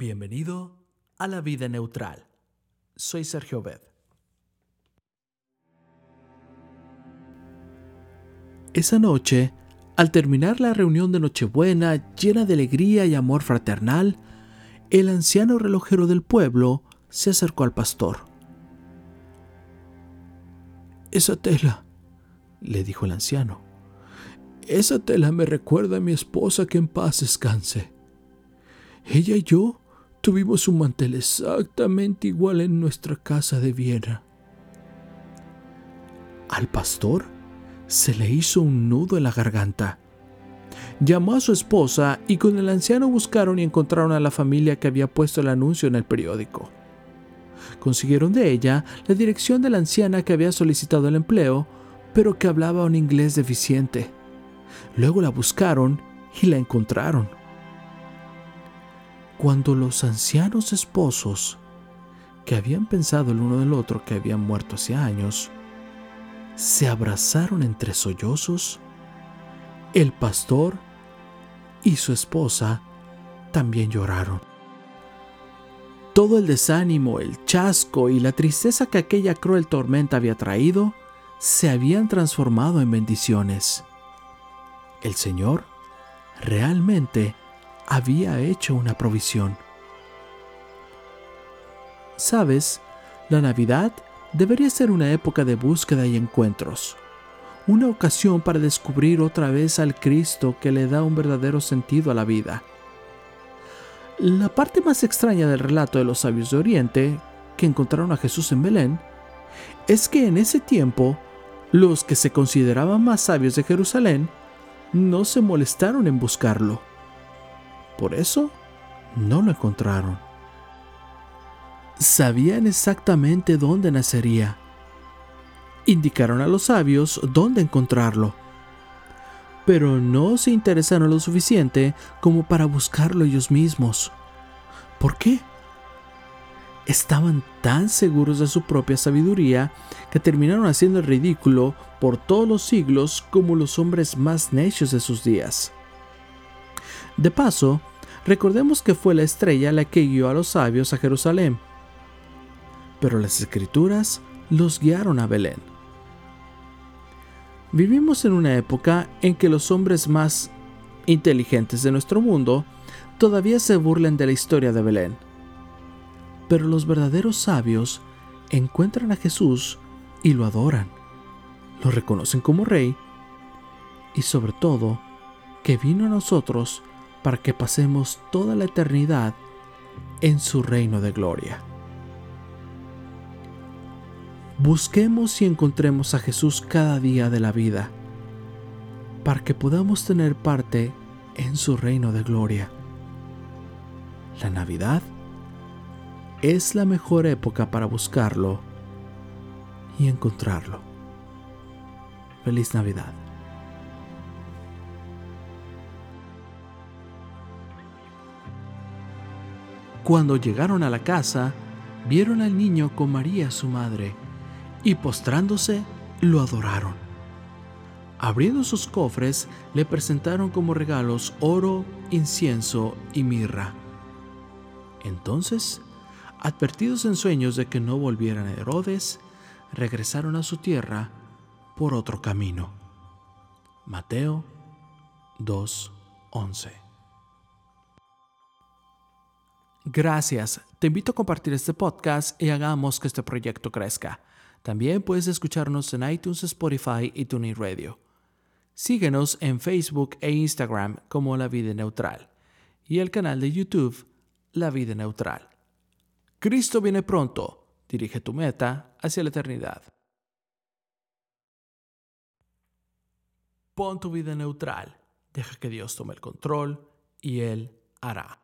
Bienvenido a la vida neutral. Soy Sergio Bed. Esa noche, al terminar la reunión de Nochebuena llena de alegría y amor fraternal, el anciano relojero del pueblo se acercó al pastor. Esa tela, le dijo el anciano, esa tela me recuerda a mi esposa que en paz descanse. Ella y yo tuvimos un mantel exactamente igual en nuestra casa de Viena. Al pastor se le hizo un nudo en la garganta. Llamó a su esposa y con el anciano buscaron y encontraron a la familia que había puesto el anuncio en el periódico. Consiguieron de ella la dirección de la anciana que había solicitado el empleo, pero que hablaba un inglés deficiente. Luego la buscaron y la encontraron. Cuando los ancianos esposos, que habían pensado el uno del otro que habían muerto hace años, se abrazaron entre sollozos, el pastor y su esposa también lloraron. Todo el desánimo, el chasco y la tristeza que aquella cruel tormenta había traído se habían transformado en bendiciones. El Señor realmente había hecho una provisión. Sabes, la Navidad debería ser una época de búsqueda y encuentros, una ocasión para descubrir otra vez al Cristo que le da un verdadero sentido a la vida. La parte más extraña del relato de los sabios de Oriente, que encontraron a Jesús en Belén, es que en ese tiempo los que se consideraban más sabios de Jerusalén no se molestaron en buscarlo. Por eso, no lo encontraron. Sabían exactamente dónde nacería. Indicaron a los sabios dónde encontrarlo. Pero no se interesaron lo suficiente como para buscarlo ellos mismos. ¿Por qué? Estaban tan seguros de su propia sabiduría que terminaron haciendo el ridículo por todos los siglos como los hombres más necios de sus días. De paso, Recordemos que fue la estrella la que guió a los sabios a Jerusalén. Pero las escrituras los guiaron a Belén. Vivimos en una época en que los hombres más inteligentes de nuestro mundo todavía se burlan de la historia de Belén. Pero los verdaderos sabios encuentran a Jesús y lo adoran, lo reconocen como rey y sobre todo que vino a nosotros para que pasemos toda la eternidad en su reino de gloria. Busquemos y encontremos a Jesús cada día de la vida, para que podamos tener parte en su reino de gloria. La Navidad es la mejor época para buscarlo y encontrarlo. Feliz Navidad. Cuando llegaron a la casa, vieron al niño con María su madre, y postrándose, lo adoraron. Abriendo sus cofres, le presentaron como regalos oro, incienso y mirra. Entonces, advertidos en sueños de que no volvieran a Herodes, regresaron a su tierra por otro camino. Mateo 2:11 Gracias. Te invito a compartir este podcast y hagamos que este proyecto crezca. También puedes escucharnos en iTunes, Spotify y TuneIn Radio. Síguenos en Facebook e Instagram como La Vida Neutral y el canal de YouTube La Vida Neutral. Cristo viene pronto. Dirige tu meta hacia la eternidad. Pon tu vida neutral. Deja que Dios tome el control y Él hará.